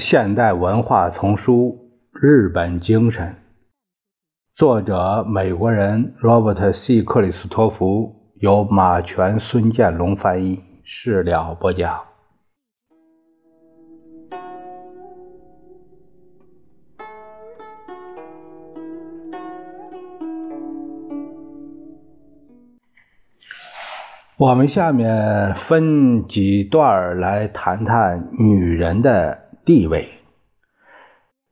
现代文化丛书《日本精神》，作者美国人 Robert C. 克里斯托弗，由马全、孙建龙翻译，事了不讲。我们下面分几段来谈谈女人的。地位，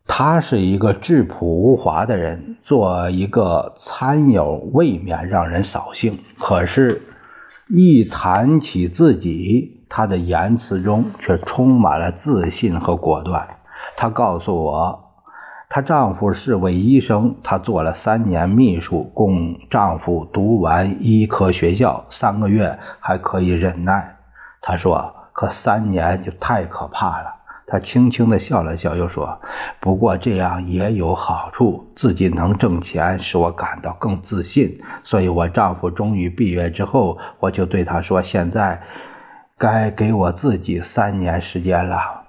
他是一个质朴无华的人，做一个参友未免让人扫兴。可是，一谈起自己，他的言辞中却充满了自信和果断。她告诉我，她丈夫是位医生，她做了三年秘书，供丈夫读完医科学校，三个月还可以忍耐。她说：“可三年就太可怕了。”他轻轻地笑了笑，又说：“不过这样也有好处，自己能挣钱，使我感到更自信。所以，我丈夫终于毕业之后，我就对他说：‘现在该给我自己三年时间了。’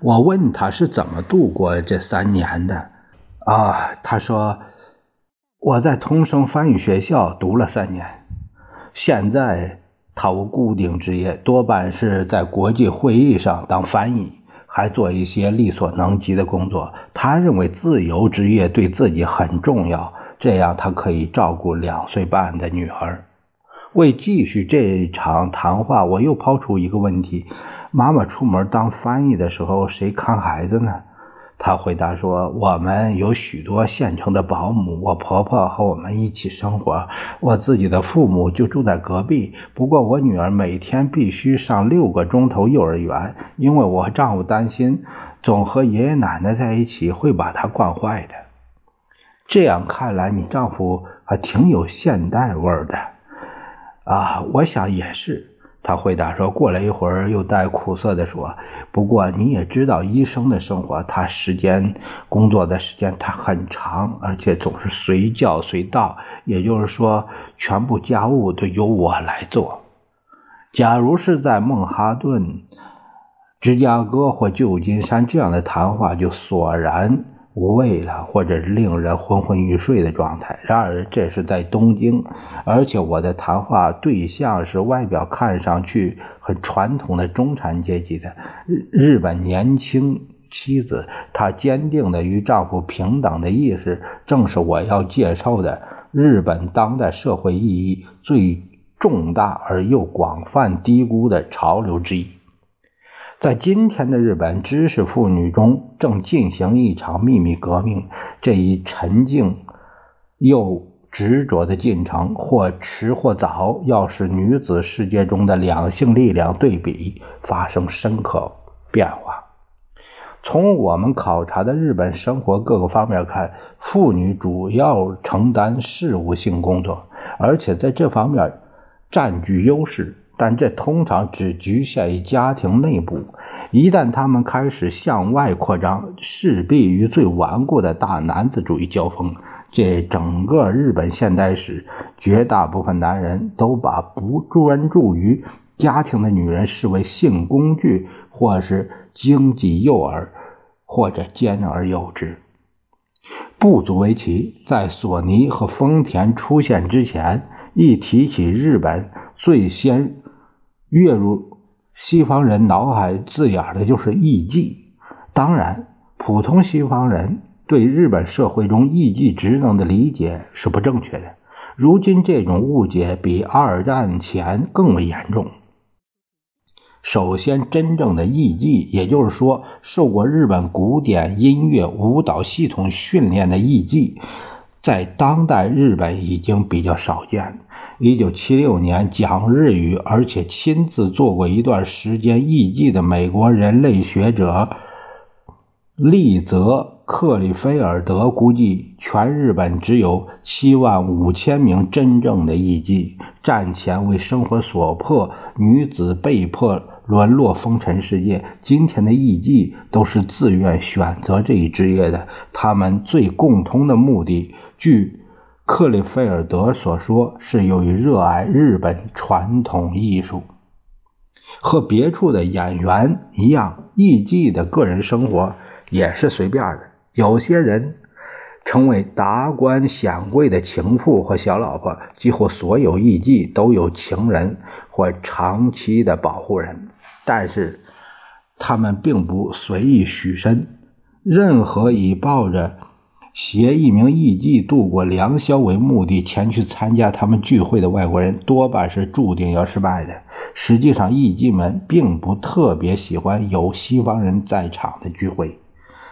我问他是怎么度过这三年的。啊，他说：‘我在同声翻译学校读了三年，现在他无固定职业，多半是在国际会议上当翻译。’”还做一些力所能及的工作。他认为自由职业对自己很重要，这样他可以照顾两岁半的女儿。为继续这场谈话，我又抛出一个问题：妈妈出门当翻译的时候，谁看孩子呢？他回答说：“我们有许多现成的保姆，我婆婆和我们一起生活。我自己的父母就住在隔壁。不过我女儿每天必须上六个钟头幼儿园，因为我丈夫担心总和爷爷奶奶在一起会把她惯坏的。这样看来，你丈夫还挺有现代味儿的。啊，我想也是。”他回答说：“过了一会儿，又带苦涩地说，不过你也知道，医生的生活，他时间工作的时间他很长，而且总是随叫随到，也就是说，全部家务都由我来做。假如是在孟哈顿、芝加哥或旧金山这样的谈话，就索然。”无味了，或者令人昏昏欲睡的状态。然而，这是在东京，而且我的谈话对象是外表看上去很传统的中产阶级的日日本年轻妻子。她坚定的与丈夫平等的意识，正是我要介绍的日本当代社会意义最重大而又广泛低估的潮流之一。在今天的日本，知识妇女中正进行一场秘密革命。这一沉静又执着的进程，或迟或早，要使女子世界中的两性力量对比发生深刻变化。从我们考察的日本生活各个方面看，妇女主要承担事务性工作，而且在这方面占据优势。但这通常只局限于家庭内部，一旦他们开始向外扩张，势必与最顽固的大男子主义交锋。这整个日本现代史，绝大部分男人都把不专注于家庭的女人视为性工具，或是经济诱饵，或者兼而有之。不足为奇，在索尼和丰田出现之前，一提起日本，最先。跃入西方人脑海字眼的就是艺妓。当然，普通西方人对日本社会中艺妓职能的理解是不正确的。如今，这种误解比二战前更为严重。首先，真正的艺妓，也就是说，受过日本古典音乐舞蹈系统训练的艺妓，在当代日本已经比较少见。一九七六年，讲日语而且亲自做过一段时间艺妓的美国人类学者利泽·克里菲尔德估计，全日本只有七万五千名真正的艺妓。战前为生活所迫，女子被迫沦落风尘世界。今天的艺妓都是自愿选择这一职业的。他们最共通的目的，据。克里菲尔德所说是由于热爱日本传统艺术。和别处的演员一样，艺妓的个人生活也是随便的。有些人成为达官显贵的情妇和小老婆，几乎所有艺妓都有情人或长期的保护人，但是他们并不随意许身。任何以抱着携一名艺妓度过良宵为目的前去参加他们聚会的外国人，多半是注定要失败的。实际上，艺妓们并不特别喜欢有西方人在场的聚会。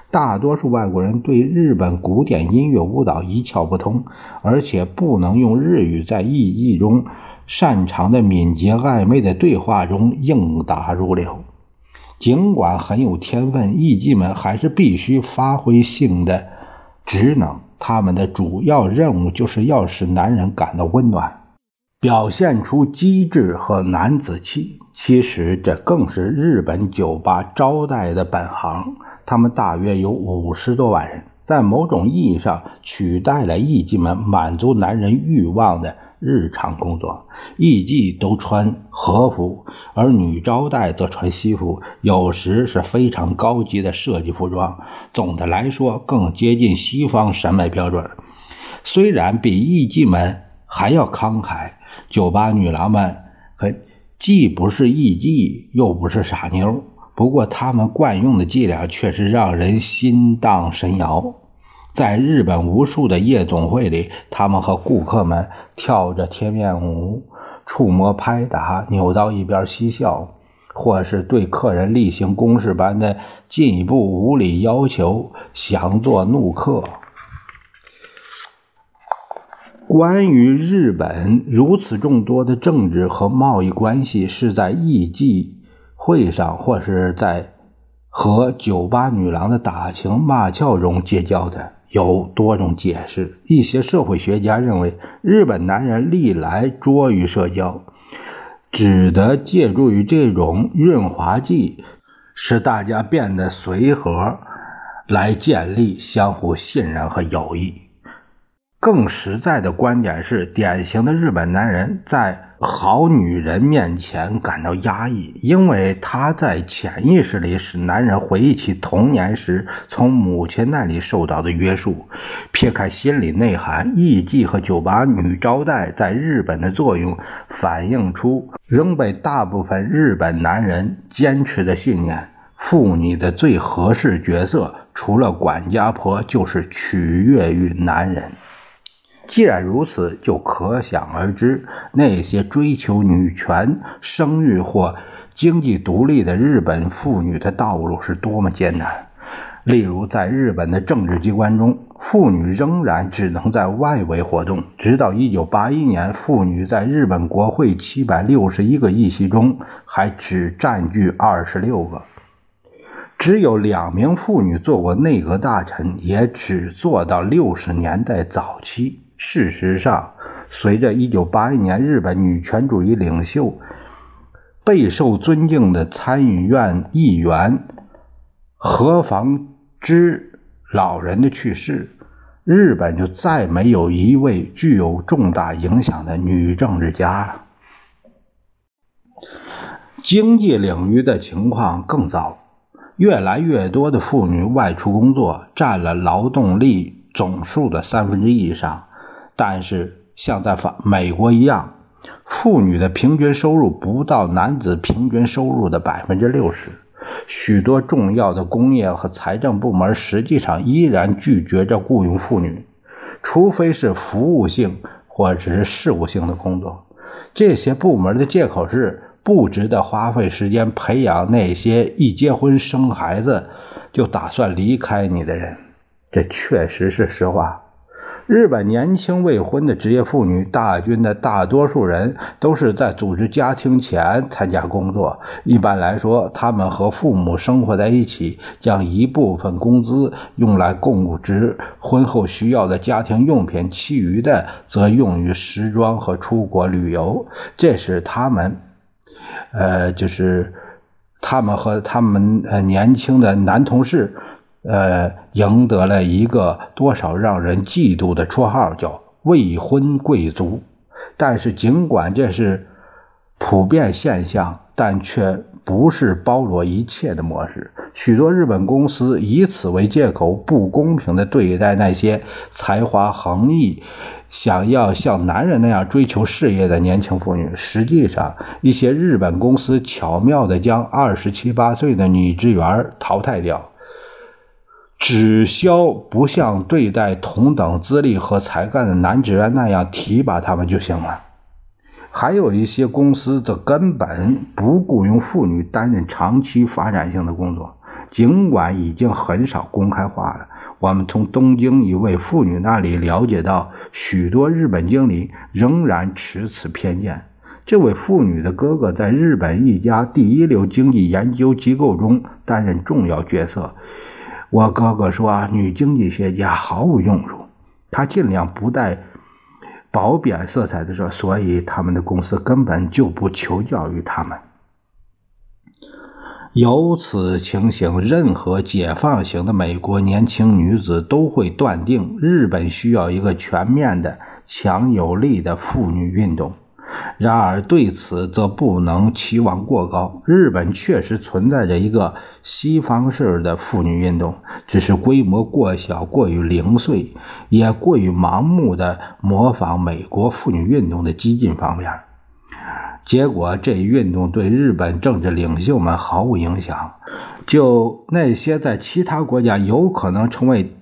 大多数外国人对日本古典音乐舞蹈一窍不通，而且不能用日语在艺妓中擅长的敏捷暧昧的对话中应答如流。尽管很有天分，艺妓们还是必须发挥性的职能。他们的主要任务就是要使男人感到温暖。表现出机智和男子气，其实这更是日本酒吧招待的本行。他们大约有五十多万人，在某种意义上取代了艺妓们满足男人欲望的日常工作。艺妓都穿和服，而女招待则穿西服，有时是非常高级的设计服装。总的来说，更接近西方审美标准。虽然比艺妓们还要慷慨。酒吧女郎们可既不是艺妓，又不是傻妞，不过她们惯用的伎俩确实让人心荡神摇。在日本无数的夜总会里，他们和顾客们跳着贴面舞，触摸拍打，扭到一边嬉笑，或是对客人例行公事般的进一步无理要求，想做怒客。关于日本如此众多的政治和贸易关系是在艺妓会上或是在和酒吧女郎的打情骂俏中结交的，有多种解释。一些社会学家认为，日本男人历来拙于社交，只得借助于这种润滑剂，使大家变得随和，来建立相互信任和友谊。更实在的观点是，典型的日本男人在好女人面前感到压抑，因为她在潜意识里使男人回忆起童年时从母亲那里受到的约束。撇开心理内涵，艺妓和酒吧女招待在日本的作用，反映出仍被大部分日本男人坚持的信念：妇女的最合适角色，除了管家婆，就是取悦于男人。既然如此，就可想而知，那些追求女权、生育或经济独立的日本妇女的道路是多么艰难。例如，在日本的政治机关中，妇女仍然只能在外围活动。直到1981年，妇女在日本国会761个议席中还只占据26个。只有两名妇女做过内阁大臣，也只做到60年代早期。事实上，随着1981年日本女权主义领袖、备受尊敬的参议院议员何防之老人的去世，日本就再没有一位具有重大影响的女政治家了。经济领域的情况更糟，越来越多的妇女外出工作，占了劳动力总数的三分之一以上。但是，像在法美国一样，妇女的平均收入不到男子平均收入的百分之六十。许多重要的工业和财政部门实际上依然拒绝着雇佣妇女，除非是服务性或者是事务性的工作。这些部门的借口是不值得花费时间培养那些一结婚生孩子就打算离开你的人。这确实是实话。日本年轻未婚的职业妇女大军的大多数人都是在组织家庭前参加工作。一般来说，他们和父母生活在一起，将一部分工资用来供置婚后需要的家庭用品，其余的则用于时装和出国旅游。这是他们，呃，就是他们和他们呃年轻的男同事。呃，赢得了一个多少让人嫉妒的绰号，叫未婚贵族。但是，尽管这是普遍现象，但却不是包罗一切的模式。许多日本公司以此为借口，不公平地对待那些才华横溢、想要像男人那样追求事业的年轻妇女。实际上，一些日本公司巧妙地将二十七八岁的女职员淘汰掉。只消不像对待同等资历和才干的男职员那样提拔他们就行了。还有一些公司则根本不雇佣妇女担任长期发展性的工作，尽管已经很少公开化了。我们从东京一位妇女那里了解到，许多日本经理仍然持此偏见。这位妇女的哥哥在日本一家第一流经济研究机构中担任重要角色。我哥哥说，女经济学家毫无用处。他尽量不带褒贬色彩的说，所以他们的公司根本就不求教于他们。由此情形，任何解放型的美国年轻女子都会断定，日本需要一个全面的、强有力的妇女运动。然而，对此则不能期望过高。日本确实存在着一个西方式的妇女运动，只是规模过小、过于零碎，也过于盲目的模仿美国妇女运动的激进方面。结果，这一运动对日本政治领袖们毫无影响，就那些在其他国家有可能成为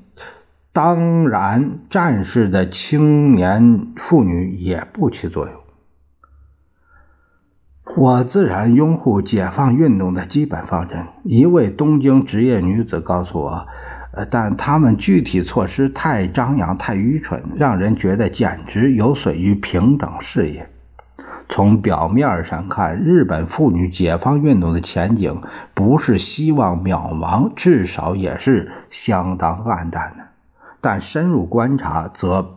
当然战士的青年妇女也不起作用。我自然拥护解放运动的基本方针。一位东京职业女子告诉我，呃，但他们具体措施太张扬、太愚蠢，让人觉得简直有损于平等事业。从表面上看，日本妇女解放运动的前景不是希望渺茫，至少也是相当暗淡的。但深入观察，则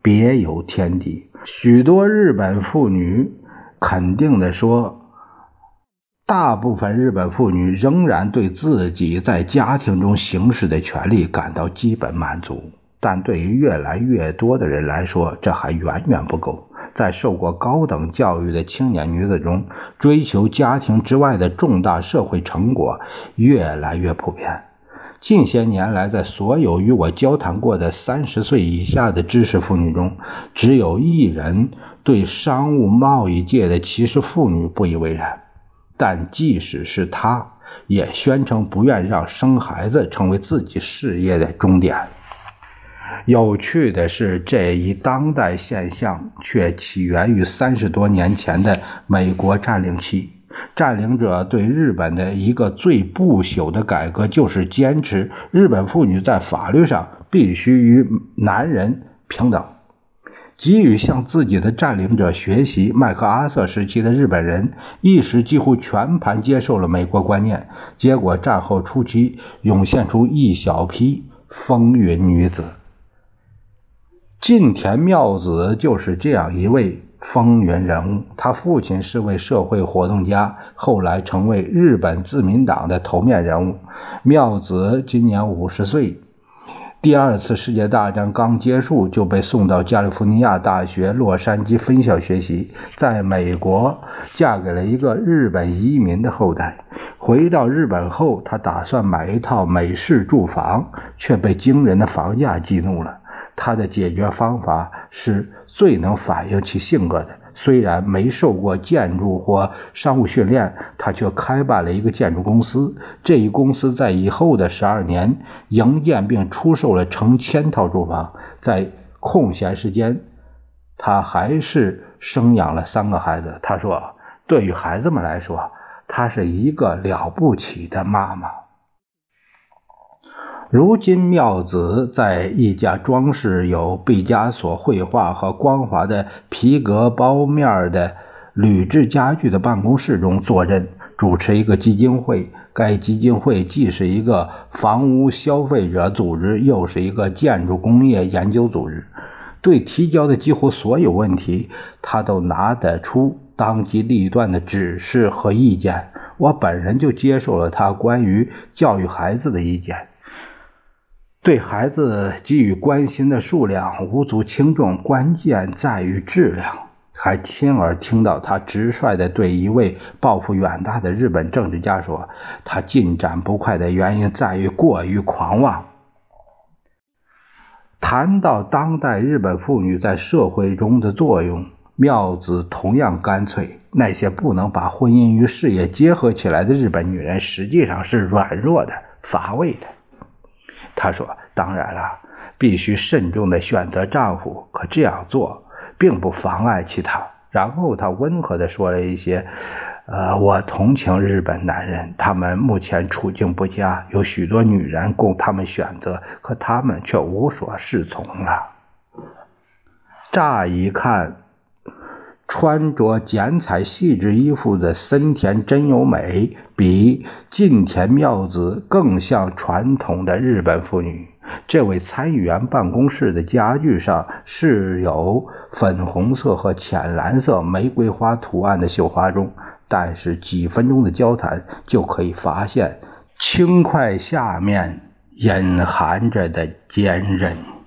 别有天地。许多日本妇女。肯定的说，大部分日本妇女仍然对自己在家庭中行使的权利感到基本满足，但对于越来越多的人来说，这还远远不够。在受过高等教育的青年女子中，追求家庭之外的重大社会成果越来越普遍。近些年来，在所有与我交谈过的三十岁以下的知识妇女中，只有一人。对商务贸易界的歧视妇女不以为然，但即使是他，也宣称不愿让生孩子成为自己事业的终点。有趣的是，这一当代现象却起源于三十多年前的美国占领期。占领者对日本的一个最不朽的改革，就是坚持日本妇女在法律上必须与男人平等。急于向自己的占领者学习，麦克阿瑟时期的日本人一时几乎全盘接受了美国观念，结果战后初期涌现出一小批风云女子。近田妙子就是这样一位风云人物，她父亲是位社会活动家，后来成为日本自民党的头面人物。妙子今年五十岁。第二次世界大战刚结束，就被送到加利福尼亚大学洛杉矶分校学习。在美国，嫁给了一个日本移民的后代。回到日本后，他打算买一套美式住房，却被惊人的房价激怒了。他的解决方法是最能反映其性格的。虽然没受过建筑或商务训练，他却开办了一个建筑公司。这一公司在以后的十二年营建并出售了成千套住房。在空闲时间，他还是生养了三个孩子。他说：“对于孩子们来说，她是一个了不起的妈妈。”如今，妙子在一家装饰有毕加索绘画和光滑的皮革包面的铝制家具的办公室中坐镇，主持一个基金会。该基金会既是一个房屋消费者组织，又是一个建筑工业研究组织。对提交的几乎所有问题，他都拿得出当机立断的指示和意见。我本人就接受了他关于教育孩子的意见。对孩子给予关心的数量无足轻重，关键在于质量。还亲耳听到他直率地对一位抱负远大的日本政治家说：“他进展不快的原因在于过于狂妄。”谈到当代日本妇女在社会中的作用，妙子同样干脆。那些不能把婚姻与事业结合起来的日本女人，实际上是软弱的、乏味的。她说：“当然了，必须慎重地选择丈夫，可这样做。”并不妨碍其他。然后她温和地说了一些：“呃，我同情日本男人，他们目前处境不佳，有许多女人供他们选择，可他们却无所适从了。”乍一看，穿着剪彩细致衣服的森田真由美，比近田妙子更像传统的日本妇女。这位参议员办公室的家具上是有粉红色和浅蓝色玫瑰花图案的绣花钟，但是几分钟的交谈就可以发现轻快下面隐含着的坚韧。